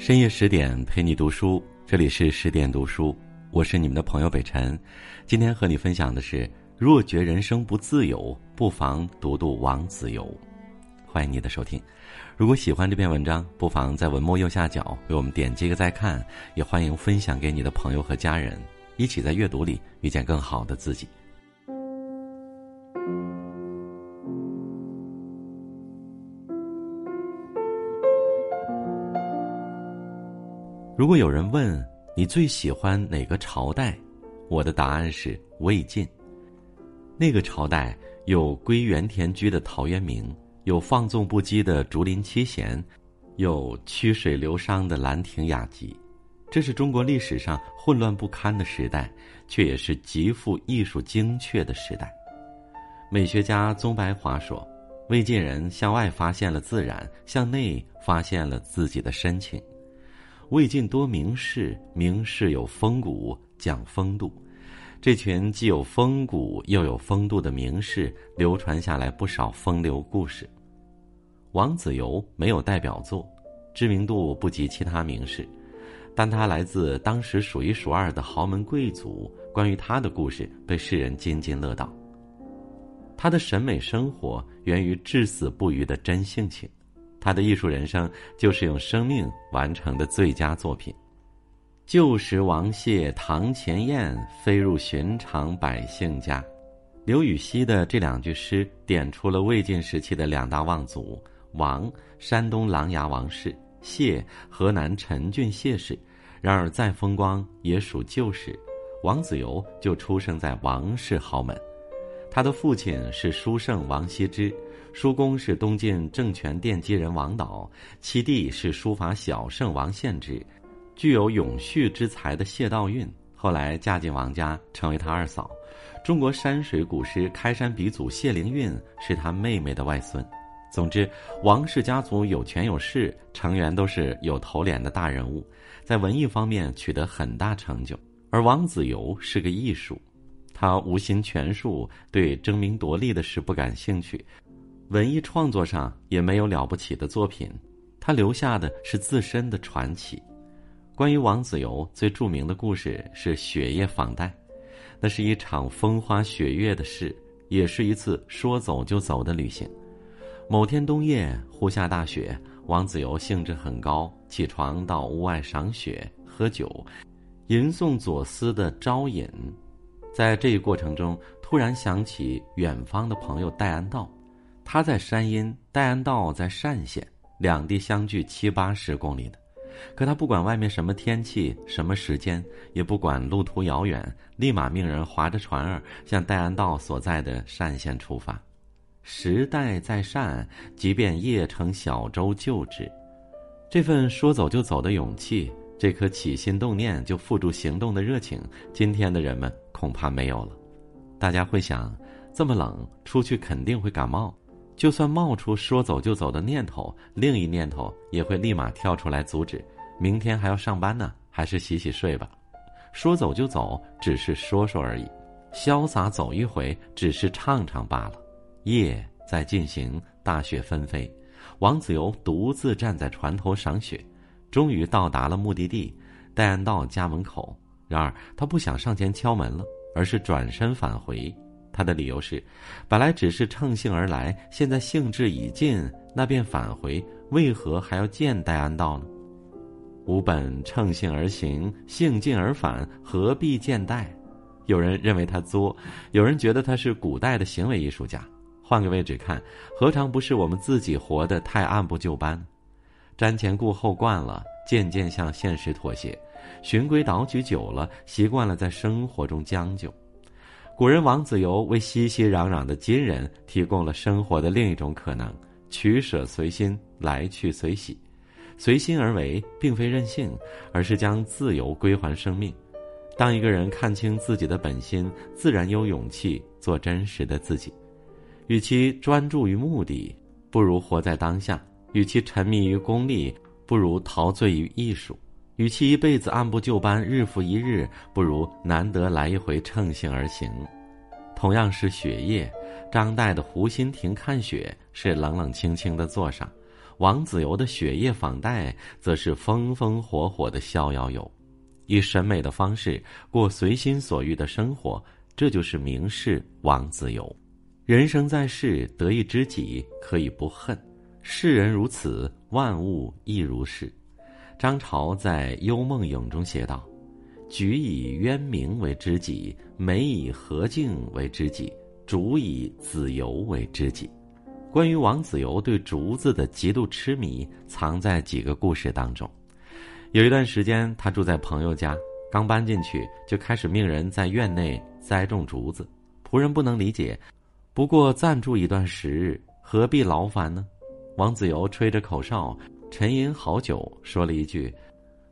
深夜十点陪你读书，这里是十点读书，我是你们的朋友北辰。今天和你分享的是：若觉人生不自由，不妨读读王子猷。欢迎你的收听。如果喜欢这篇文章，不妨在文末右下角为我们点击个再看，也欢迎分享给你的朋友和家人，一起在阅读里遇见更好的自己。如果有人问你最喜欢哪个朝代，我的答案是魏晋。那个朝代有归园田居的陶渊明，有放纵不羁的竹林七贤，有曲水流觞的兰亭雅集。这是中国历史上混乱不堪的时代，却也是极富艺术精确的时代。美学家宗白华说：“魏晋人向外发现了自然，向内发现了自己的深情。”魏晋多名士，名士有风骨，讲风度。这群既有风骨又有风度的名士，流传下来不少风流故事。王子猷没有代表作，知名度不及其他名士，但他来自当时数一数二的豪门贵族。关于他的故事，被世人津津乐道。他的审美生活源于至死不渝的真性情。他的艺术人生就是用生命完成的最佳作品。旧时王谢堂前燕，飞入寻常百姓家。刘禹锡的这两句诗点出了魏晋时期的两大望族：王，山东琅琊王氏；谢，河南陈郡谢氏。然而再风光也属旧时。王子猷就出生在王氏豪门，他的父亲是书圣王羲之。叔公是东晋政权奠基人王导，其弟是书法小圣王献之，具有永续之才的谢道韫，后来嫁进王家，成为他二嫂。中国山水古诗开山鼻祖谢灵运是他妹妹的外孙。总之，王氏家族有权有势，成员都是有头脸的大人物，在文艺方面取得很大成就。而王子猷是个艺术，他无心权术，对争名夺利的事不感兴趣。文艺创作上也没有了不起的作品，他留下的是自身的传奇。关于王子猷最著名的故事是雪夜访戴，那是一场风花雪月的事，也是一次说走就走的旅行。某天冬夜忽下大雪，王子猷兴致很高，起床到屋外赏雪、喝酒，吟诵左思的《招引》。在这一过程中，突然想起远方的朋友戴安道。他在山阴，戴安道在单县，两地相距七八十公里的。可他不管外面什么天气、什么时间，也不管路途遥远，立马命人划着船儿向戴安道所在的单县出发。时代在单，即便夜乘小舟救之。这份说走就走的勇气，这颗起心动念就付诸行动的热情，今天的人们恐怕没有了。大家会想，这么冷，出去肯定会感冒。就算冒出说走就走的念头，另一念头也会立马跳出来阻止。明天还要上班呢，还是洗洗睡吧。说走就走，只是说说而已；潇洒走一回，只是唱唱罢了。夜在进行，大雪纷飞，王子猷独自站在船头赏雪，终于到达了目的地——戴安道家门口。然而他不想上前敲门了，而是转身返回。他的理由是，本来只是乘兴而来，现在兴致已尽，那便返回。为何还要见戴安道呢？吾本乘兴而行，兴尽而返，何必见戴？有人认为他作，有人觉得他是古代的行为艺术家。换个位置看，何尝不是我们自己活得太按部就班，瞻前顾后惯了，渐渐向现实妥协，循规蹈矩久了，习惯了在生活中将就。古人王子猷为熙熙攘攘的今人提供了生活的另一种可能：取舍随心，来去随喜，随心而为，并非任性，而是将自由归还生命。当一个人看清自己的本心，自然有勇气做真实的自己。与其专注于目的，不如活在当下；与其沉迷于功利，不如陶醉于艺术。与其一辈子按部就班、日复一日，不如难得来一回乘兴而行。同样是雪夜，张岱的湖心亭看雪是冷冷清清的坐上，王子猷的雪夜访戴则是风风火火的逍遥游，以审美的方式过随心所欲的生活，这就是名士王子猷。人生在世，得一知己可以不恨，世人如此，万物亦如是。张潮在《幽梦影》中写道：“举以渊明为知己，美以何敬为知己，竹以子由为知己。”关于王子猷对竹子的极度痴迷，藏在几个故事当中。有一段时间，他住在朋友家，刚搬进去就开始命人在院内栽种竹子。仆人不能理解，不过暂住一段时日，何必劳烦呢？王子猷吹着口哨。沉吟好久，说了一句：“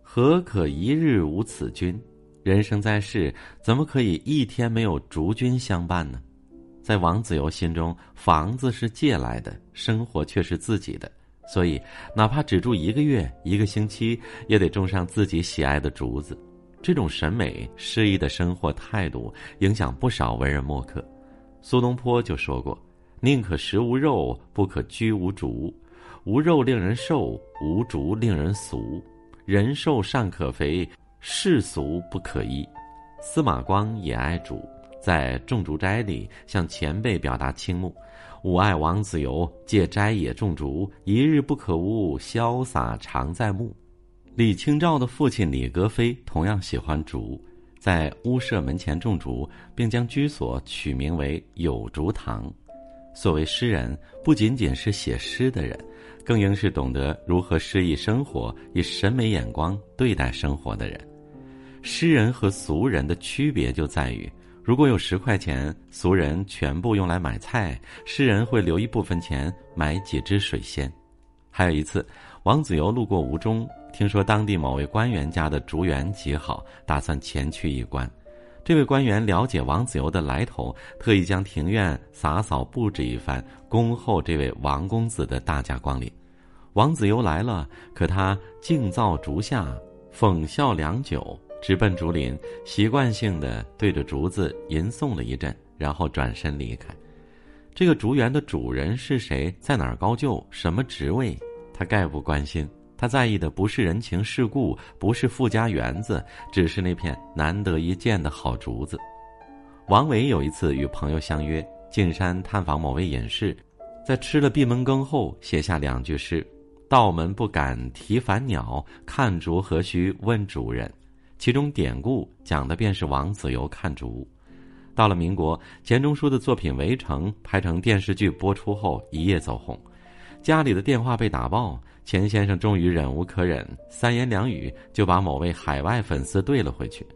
何可一日无此君？人生在世，怎么可以一天没有竹君相伴呢？”在王子猷心中，房子是借来的，生活却是自己的，所以哪怕只住一个月、一个星期，也得种上自己喜爱的竹子。这种审美、诗意的生活态度，影响不少文人墨客。苏东坡就说过：“宁可食无肉，不可居无竹。”无肉令人瘦，无竹令人俗。人瘦尚可肥，世俗不可依。司马光也爱竹，在《种竹斋》里向前辈表达倾慕：“吾爱王子猷，借斋野种竹，一日不可无，潇洒常在目。”李清照的父亲李格非同样喜欢竹，在屋舍门前种竹，并将居所取名为“有竹堂”。所谓诗人，不仅仅是写诗的人。更应是懂得如何诗意生活、以审美眼光对待生活的人。诗人和俗人的区别就在于，如果有十块钱，俗人全部用来买菜，诗人会留一部分钱买几支水仙。还有一次，王子猷路过吴中，听说当地某位官员家的竹园极好，打算前去一观。这位官员了解王子猷的来头，特意将庭院洒扫布置一番，恭候这位王公子的大驾光临。王子猷来了，可他静造竹下，讽笑良久，直奔竹林，习惯性的对着竹子吟诵了一阵，然后转身离开。这个竹园的主人是谁？在哪儿高就？什么职位？他概不关心。他在意的不是人情世故，不是富家园子，只是那片难得一见的好竹子。王维有一次与朋友相约进山探访某位隐士，在吃了闭门羹后，写下两句诗：“道门不敢提凡鸟，看竹何须问主人。”其中典故讲的便是王子猷看竹。到了民国，钱钟书的作品《围城》拍成电视剧播出后，一夜走红。家里的电话被打爆，钱先生终于忍无可忍，三言两语就把某位海外粉丝怼了回去。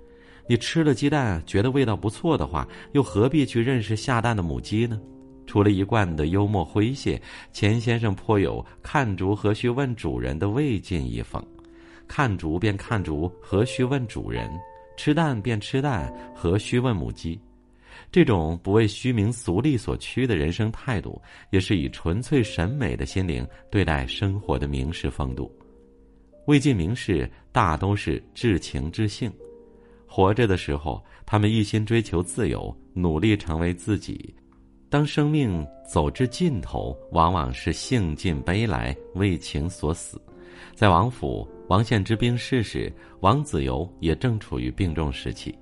你吃了鸡蛋觉得味道不错的话，又何必去认识下蛋的母鸡呢？除了一贯的幽默诙谐，钱先生颇有“看竹何须问主人”的魏晋遗风。看竹便看竹，何须问主人？吃蛋便吃蛋，何须问母鸡？这种不为虚名俗利所驱的人生态度，也是以纯粹审美的心灵对待生活的名士风度。魏晋名士大都是至情至性，活着的时候，他们一心追求自由，努力成为自己；当生命走至尽头，往往是兴尽悲来，为情所死。在王府，王献之病逝时，王子猷也正处于病重时期。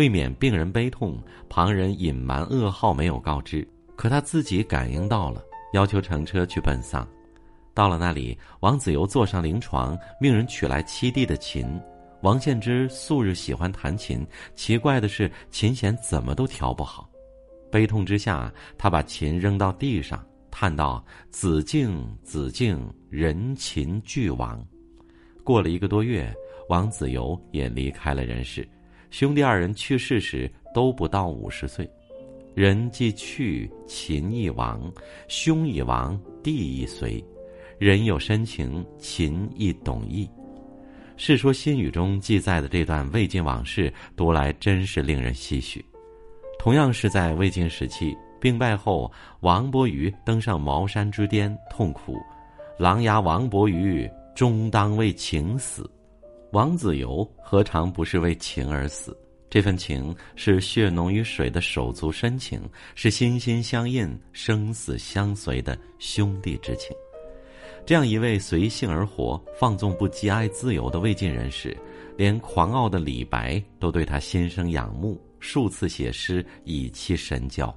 未免病人悲痛，旁人隐瞒噩耗没有告知，可他自己感应到了，要求乘车去奔丧。到了那里，王子猷坐上灵床，命人取来七弟的琴。王献之素日喜欢弹琴，奇怪的是琴弦怎么都调不好。悲痛之下，他把琴扔到地上，叹道：“子敬，子敬，人琴俱亡。”过了一个多月，王子猷也离开了人世。兄弟二人去世时都不到五十岁，人既去，情亦亡；兄已亡，弟亦随。人有深情，情亦懂意。《世说新语》中记载的这段魏晋往事，读来真是令人唏嘘。同样是在魏晋时期，病败后，王伯瑜登上茅山之巅，痛哭：“琅琊王伯瑜，终当为情死。”王子猷何尝不是为情而死？这份情是血浓于水的手足深情，是心心相印、生死相随的兄弟之情。这样一位随性而活、放纵不羁、爱自由的魏晋人士，连狂傲的李白都对他心生仰慕，数次写诗以期神交。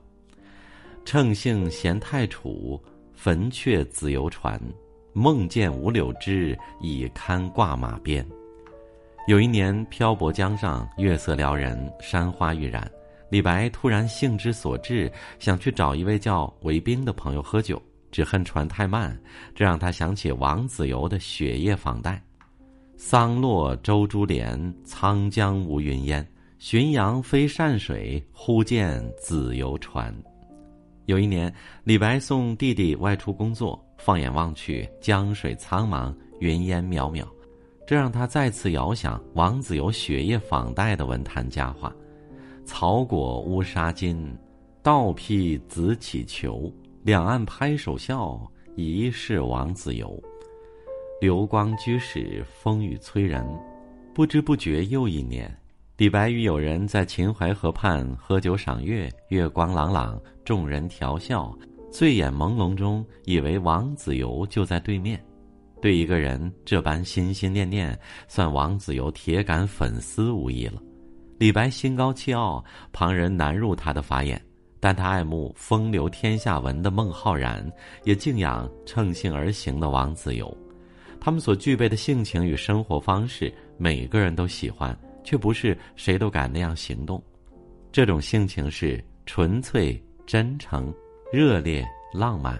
乘兴贤太楚，焚却子游船。梦见五柳枝，已堪挂马鞭。有一年漂泊江上，月色撩人，山花欲染。李白突然兴之所至，想去找一位叫韦冰的朋友喝酒，只恨船太慢，这让他想起王子猷的《雪夜访戴》：“桑落舟珠帘，沧江无云烟。浔阳飞善水，忽见子游船。”有一年，李白送弟弟外出工作。放眼望去，江水苍茫，云烟渺渺，这让他再次遥想王子猷雪夜访戴的文坛佳话：“草裹乌纱巾，道披紫绮裘。两岸拍手笑，疑是王子猷。流光居士，风雨催人。”不知不觉又一年，李白与友人在秦淮河畔喝酒赏月，月光朗朗，众人调笑。醉眼朦胧中，以为王子猷就在对面，对一个人这般心心念念，算王子猷铁杆粉丝无疑了。李白心高气傲，旁人难入他的法眼，但他爱慕风流天下文的孟浩然，也敬仰乘兴而行的王子猷。他们所具备的性情与生活方式，每个人都喜欢，却不是谁都敢那样行动。这种性情是纯粹真诚。热烈浪漫，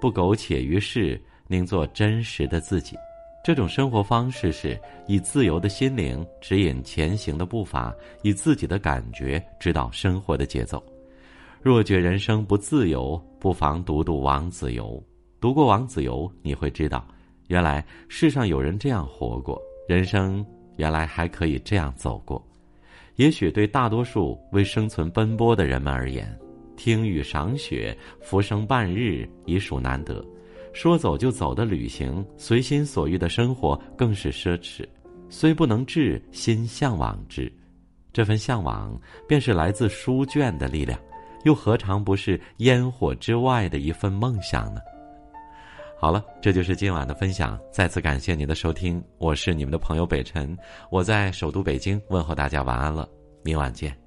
不苟且于世，宁做真实的自己。这种生活方式是以自由的心灵指引前行的步伐，以自己的感觉指导生活的节奏。若觉人生不自由，不妨读读王子猷。读过王子猷，你会知道，原来世上有人这样活过，人生原来还可以这样走过。也许对大多数为生存奔波的人们而言。听雨赏雪，浮生半日已属难得。说走就走的旅行，随心所欲的生活更是奢侈。虽不能至，心向往之。这份向往，便是来自书卷的力量，又何尝不是烟火之外的一份梦想呢？好了，这就是今晚的分享。再次感谢您的收听，我是你们的朋友北辰，我在首都北京问候大家晚安了，明晚见。